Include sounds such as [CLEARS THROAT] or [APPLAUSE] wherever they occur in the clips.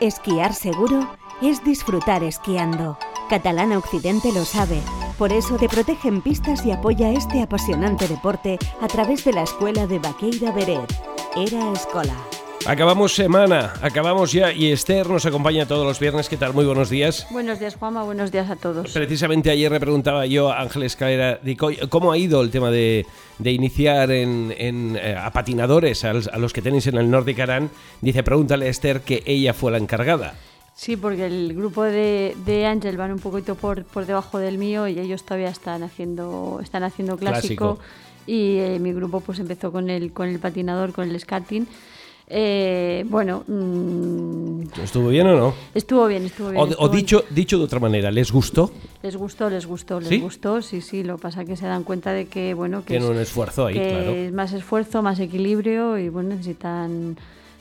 Esquiar seguro es disfrutar esquiando. Catalana Occidente lo sabe. Por eso te protege en pistas y apoya este apasionante deporte a través de la escuela de Baqueira Beret. Era Escola. Acabamos semana, acabamos ya y Esther nos acompaña todos los viernes. ¿Qué tal? Muy buenos días. Buenos días, Juanma. Buenos días a todos. Precisamente ayer le preguntaba yo a Ángel Escalera cómo ha ido el tema de, iniciar en, eh, a patinadores, a los, que tenéis en el Nordic Aran. Dice, pregúntale a Esther que ella fue la encargada. Sí, porque el grupo de, de Ángel van un poquito por, por debajo del mío y ellos todavía están haciendo, están haciendo clásico. Y eh, mi grupo pues empezó con el, con el patinador, con el skating. Eh, bueno. Mm, ¿Estuvo bien o no? Estuvo bien, estuvo bien. O, dicho, dicho de otra manera, ¿les gustó? Les gustó, les gustó, les gustó, sí, sí. Lo que pasa que se dan cuenta de que, bueno, que. Tienen un esfuerzo ahí, claro. Es más esfuerzo, más equilibrio y, bueno, necesitan.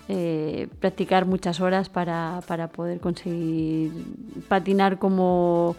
Eh, practicar muchas horas para, para poder conseguir patinar como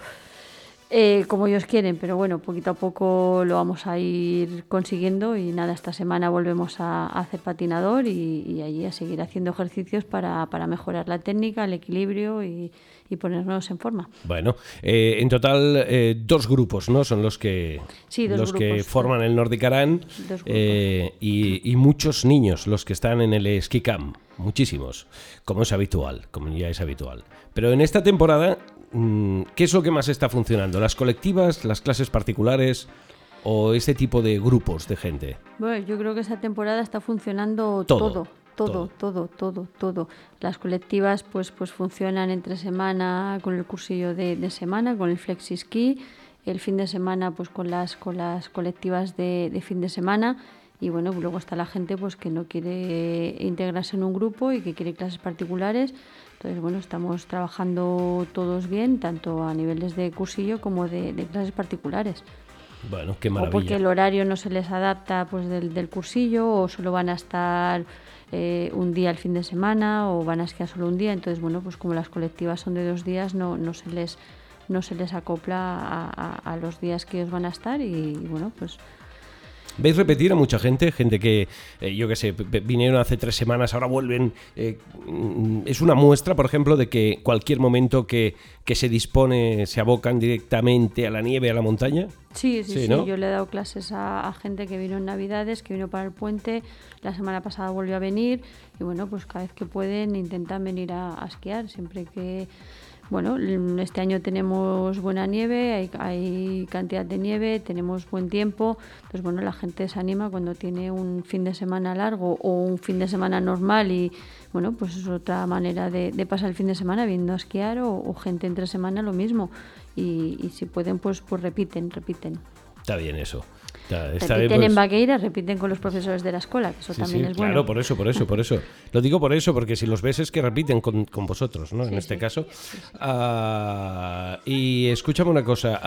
eh, como ellos quieren, pero bueno, poquito a poco lo vamos a ir consiguiendo y nada, esta semana volvemos a, hacer patinador y, allí a seguir haciendo ejercicios para, mejorar la técnica, el equilibrio y, ponernos en forma. Bueno, eh, en total eh, dos grupos, ¿no? Son los que los que forman el Nordic Aran y, y, muchos niños los que están en el ski camp, muchísimos, como es habitual, como ya es habitual. Pero en esta temporada ¿qué es lo que más está funcionando? ¿Las colectivas, las clases particulares o este tipo de grupos de gente? Bueno, yo creo que esta temporada está funcionando todo. Todo, todo, todo, todo, Las colectivas pues, pues funcionan entre semana con el cursillo de, semana, con el flexi ski, el fin de semana pues con las, con las colectivas de, de fin de semana y bueno, luego está la gente pues que no quiere integrarse en un grupo y que quiere clases particulares entonces, bueno, estamos trabajando todos bien, tanto a niveles de cursillo como de, clases particulares. Bueno, qué maravilla. O porque el horario no se les adapta pues del, cursillo o solo van a estar eh, un día al fin de semana o van a esquiar solo un día. Entonces, bueno, pues como las colectivas son de dos días, no, no se les no se les acopla a, los días que ellos van a estar y bueno, pues ¿Veis repetir a mucha gente? Gente que, eh, yo qué sé, vinieron hace tres semanas, ahora vuelven. Eh, mm, es una muestra, por ejemplo, de que cualquier momento que, se dispone se abocan directamente a la nieve, a la montaña. Sí, sí, sí. Yo le he dado clases a, gente que vino en Navidades, que vino para el puente. La semana pasada volvió a venir. Y bueno, pues cada vez que pueden intentan venir a esquiar, siempre que bueno, este año tenemos buena nieve, hay, cantidad de nieve, tenemos buen tiempo, entonces bueno, la gente se anima cuando tiene un fin de semana largo o un fin de semana normal y bueno, pues es otra manera de, pasar el fin de semana viendo a esquiar o, gente entre semana lo mismo y, y si pueden pues, pues repiten, repiten. Está bien eso repiten en pues. Baqueira, repiten con los profesores de la escuela, que eso también es bueno. Claro, por eso, por eso, por eso. Lo digo por eso, porque si los ves es que repiten con, vosotros, ¿no? en este caso. Ah, y escúchame una cosa,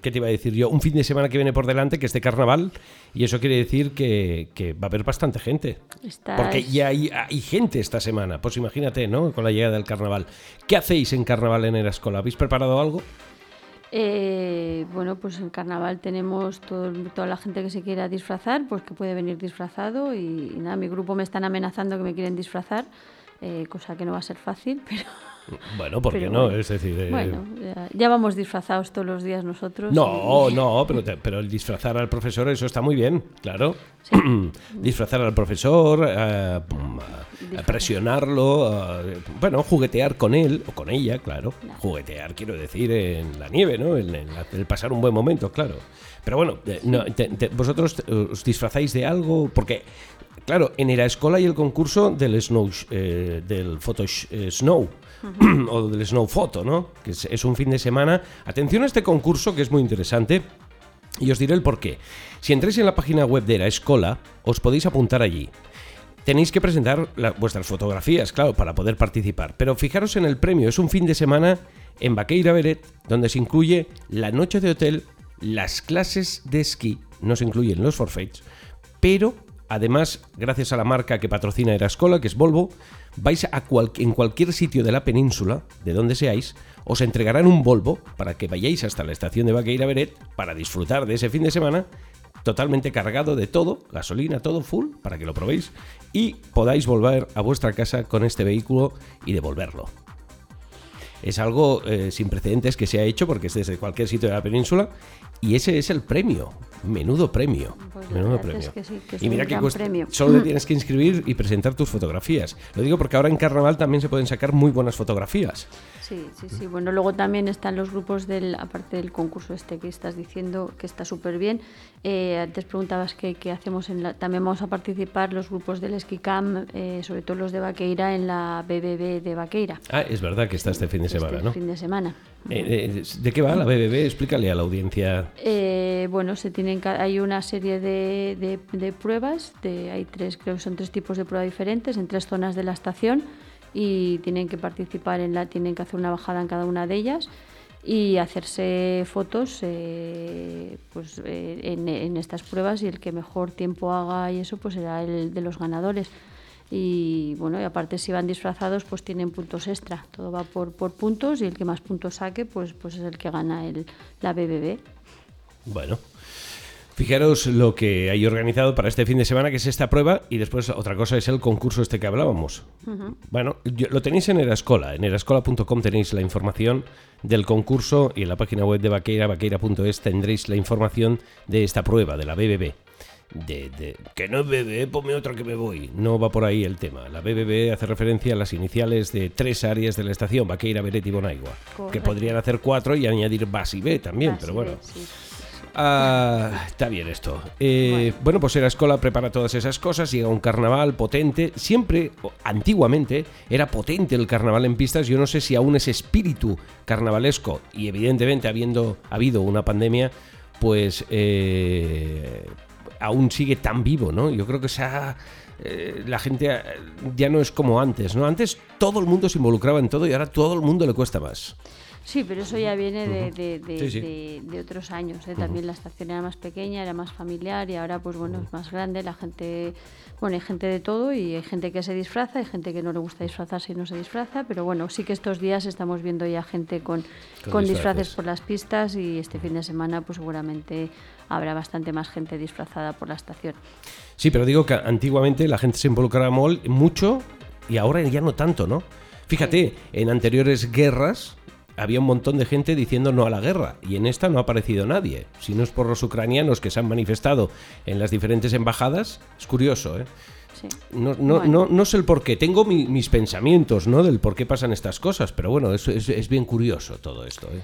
¿qué te iba a decir yo? Un fin de semana que viene por delante, que es de carnaval, y eso quiere decir que, va a haber bastante gente. Porque ya hay, hay, gente esta semana, pues imagínate, ¿no? Con la llegada del carnaval. ¿Qué hacéis en carnaval en Erascola? ¿Habéis preparado algo? Eh, bueno, pues en carnaval tenemos toda la gente que se quiera disfrazar, pues que puede venir disfrazado y, nada, mi grupo me están amenazando que me quieren disfrazar, eh, cosa que no va a ser fácil, [LAUGHS] pero... Bueno, ¿por qué no? Es decir, eh, bueno, ya, vamos disfrazados todos los días nosotros. No, no, pero, pero el disfrazar al profesor, eso está muy bien, claro. [CLEARS THROAT] disfrazar al profesor, eh, presionarlo, bueno, juguetear con él o con ella, claro. Juguetear, quiero decir, en la nieve, ¿no? En, el pasar un buen momento, claro. Pero bueno, vosotros os disfrazáis de algo, porque Claro, en la escuela y el concurso del Snow, eh, del Photo Snow, [CLEARS THROAT] o del Snow Photo, ¿no? Que es, un fin de semana. Atención a este concurso que es muy interesante. Y os diré el por qué. Si entréis en la página web de la escuela, os podéis apuntar allí. Tenéis que presentar vuestras fotografías, claro, para poder participar. Pero fijaros en el premio, es un fin de semana en Baqueira Beret, donde se incluye la noche de hotel, las clases de esquí, no se incluyen los forfaits, pero además, gracias a la marca que patrocina Erascola, que es Volvo, vais a en cualquier sitio de la península, de donde seáis, os entregarán un Volvo para que vayáis hasta la estación de Baqueira Beret para disfrutar de ese fin de semana totalmente cargado de todo, gasolina, todo full, para que lo probéis y podáis volver a vuestra casa con este vehículo y devolverlo. Es algo eh, sin precedentes que se ha hecho porque es desde cualquier sitio de la península y ese es el premio. Menudo premio. Pues menudo premio. es que sí, que y mira que cuesta- premio. solo te [LAUGHS] tienes que inscribir y presentar tus fotografías. Lo digo porque ahora en carnaval también se pueden sacar muy buenas fotografías. Sí, sí, sí. Bueno, luego también están los grupos del, aparte del concurso este que estás diciendo que está súper bien. Eh, antes preguntabas qué, hacemos en la, también vamos a participar los grupos del Esquicam, eh, sobre todo los de Vaqueira en la BBB de Vaqueira. Ah, es verdad que está este fin de semana, este ¿no? fin de semana. Eh, eh, ¿De qué va la BBB? Explícale a la audiencia. Eh, bueno, se tienen hay una serie de, pruebas, hay tres, creo que son tres tipos de prueba diferentes en tres zonas de la estación y tienen que participar en la, tienen que hacer una bajada en cada una de ellas y hacerse fotos eh, pues, eh, en, estas pruebas y el que mejor tiempo haga y eso pues será el de los ganadores. Y bueno, y aparte si van disfrazados pues tienen puntos extra. Todo va por, puntos y el que más puntos saque pues, pues es el que gana la BBB. Bueno. Fijaros lo que hay organizado para este fin de semana, que es esta prueba, y después otra cosa es el concurso este que hablábamos. Bueno, yo- lo tenéis en Erascola. En erascola.com tenéis la información del concurso y en la página web de Vaqueira, vaqueira.es, tendréis la información de esta prueba, de la BBB. De, de- que no es BBB, ponme otra que me voy. No va por ahí el tema. La BBB hace referencia a las iniciales de tres áreas de la estación, Vaqueira, Beret y Bonaigua. Que podrían hacer cuatro y añadir Bas y B también, pero bueno. sí. Ah, está bien esto. Eh, bueno. pues era escola prepara todas esas cosas, llega un carnaval potente. Siempre, antiguamente, era potente el carnaval en pistas. Yo no sé si aún ese espíritu carnavalesco, y evidentemente habiendo habido una pandemia, pues eh, aún sigue tan vivo, ¿no? Yo creo que se ha- eh, la gente ya no es como antes, ¿no? Antes todo el mundo se involucraba en todo y ahora todo el mundo le cuesta más. Sí, pero eso ya viene de, de- de- Sí, sí. de- de otros años. ¿eh? También la estación era más pequeña, era más familiar y ahora, pues bueno, es más grande. La gente, bueno, hay gente de todo y hay gente que se disfraza, hay gente que no le gusta disfrazarse y no se disfraza. Pero bueno, sí que estos días estamos viendo ya gente con, Con con, disfraces. por las pistas y este fin de semana, pues seguramente habrá bastante más gente disfrazada por la estación. Sí, pero digo que antiguamente la gente se involucraba mucho y ahora ya no tanto, ¿no? Fíjate, en anteriores guerras había un montón de gente diciendo no a la guerra y en esta no ha aparecido nadie. Si no es por los ucranianos que se han manifestado en las diferentes embajadas, es curioso, ¿eh? Sí. No, no, Bueno. no, no sé el por qué. Tengo mi- mis pensamientos, ¿no? Del por qué pasan estas cosas, pero bueno, es, es, es bien curioso todo esto, ¿eh?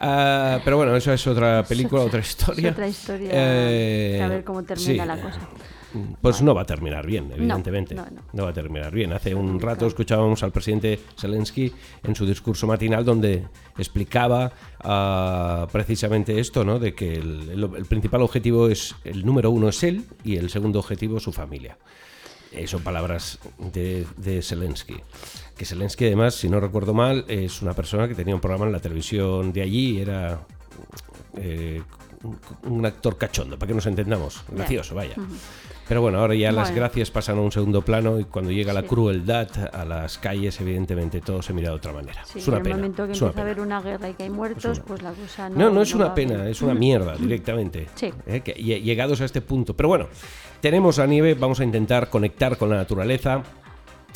Ah, pero bueno, eso es otra película, otra historia. Es otra historia. Eh, a ver cómo termina sí. la cosa. Pues no va a terminar bien, evidentemente. no, no. va a terminar bien. Hace un rato escuchábamos al presidente Zelensky en su discurso matinal donde explicaba ah, precisamente esto, ¿no? De que el, el- el principal objetivo es, el número uno es él y el segundo objetivo su familia. Eh, son palabras de, de Zelensky. Que Zelensky, además, si no recuerdo mal, es una persona que tenía un programa en la televisión de allí, era eh, un, un actor cachondo, para que nos entendamos. Gracioso, vaya. Pero bueno, ahora ya las gracias pasan a un segundo plano y cuando llega la crueldad a las calles, evidentemente todo se mira de otra manera. Sí, es una en el pena. momento que empieza a haber pena. una guerra y que hay muertos, pues la cosa no. No, no es una pena, es una mierda [LAUGHS] directamente. Sí. Eh, que llegados a este punto. Pero bueno, tenemos la nieve, vamos a intentar conectar con la naturaleza.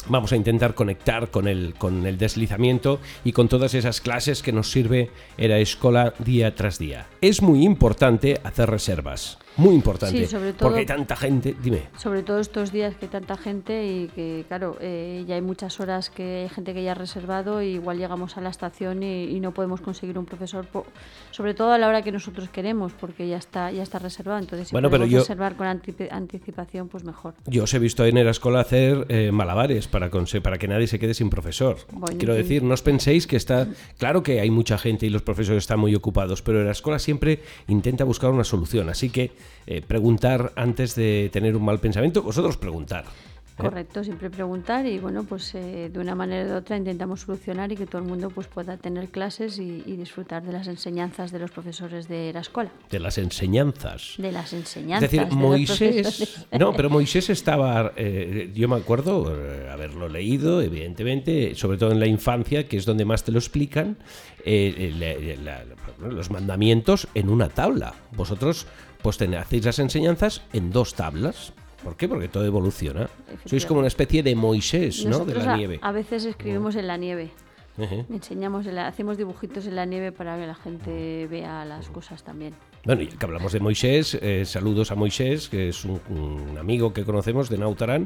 Vamos a intentar conectar con el, con el deslizamiento y con todas esas clases que nos sirve Era Escola día tras día. Es muy importante hacer reservas. Muy importante. Sí, sobre todo- porque hay tanta gente. Dime. Sobre todo estos días que hay tanta gente y que, claro, eh, ya hay muchas horas que hay gente que ya ha reservado y igual llegamos a la estación y, y no podemos conseguir un profesor, po- sobre todo a la hora que nosotros queremos, porque ya está ya está reservado. Entonces, si Bueno, pero podemos yo- reservar con anticipación, pues mejor. Yo os he visto en Erascola hacer eh, malabares para, para que nadie se quede sin profesor. Bueno, Quiero decir, no os penséis que está... Claro que hay mucha gente y los profesores están muy ocupados, pero Erascola siempre intenta buscar una solución. Así que eh, preguntar antes de tener un mal pensamiento, vosotros preguntar. ¿eh? Correcto, siempre preguntar y bueno, pues eh, de una manera de otra intentamos solucionar y que todo el mundo pues pueda tener clases y, y disfrutar de las enseñanzas de los profesores de la escuela, De las enseñanzas. de las Es enseñanzas. decir, de los Moisés. No, pero [LAUGHS] Moisés estaba. eh, yo me acuerdo haberlo leído, evidentemente, sobre todo en la infancia, que es donde más te lo explican, eh, la- la- la- los mandamientos en una tabla. Vosotros pues ten- hacéis las enseñanzas en dos tablas. ¿Por qué? Porque todo evoluciona. Sois como una especie de Moisés, ¿no? De la a- nieve. A, veces escribimos en la nieve. Enseñamos, en la- hacemos dibujitos en la nieve para que la gente vea las cosas también. Bueno, ya que hablamos de Moisés, eh, saludos a Moisés, que es un, un amigo que conocemos de Nautarán,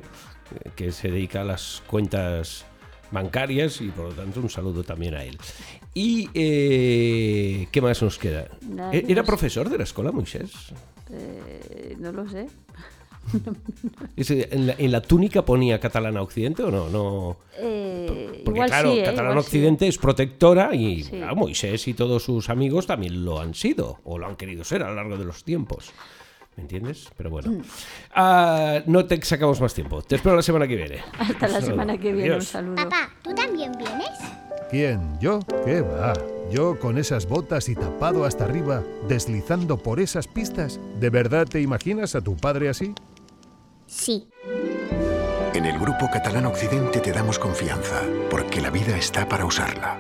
eh, que se dedica a las cuentas bancarias y por lo tanto un saludo también a él. ¿Y eh, qué más nos queda? ¿E- ¿Era profesor de la escuela Moisés? Eh, no lo sé. [LAUGHS] ¿En la, en la túnica ponía catalana occidente o no? no Eh, porque igual claro, sí, ¿eh? catalana sí. occidente es protectora y Sí. claro, Moisés y todos sus amigos también lo han sido o lo han querido ser a lo largo de los tiempos. ¿Me entiendes? Pero bueno. Mm. Ah, no te sacamos más tiempo. Te espero la semana que viene. Hasta la Un semana que viene. Un Adiós. saludo. Papá, ¿tú también vienes? ¿Quién? ¿Yo? ¿Qué va? ¿Yo con esas botas y tapado hasta arriba, deslizando por esas pistas? ¿De verdad te imaginas a tu padre así? Sí. En el Grupo Catalán Occidente te damos confianza, porque la vida está para usarla.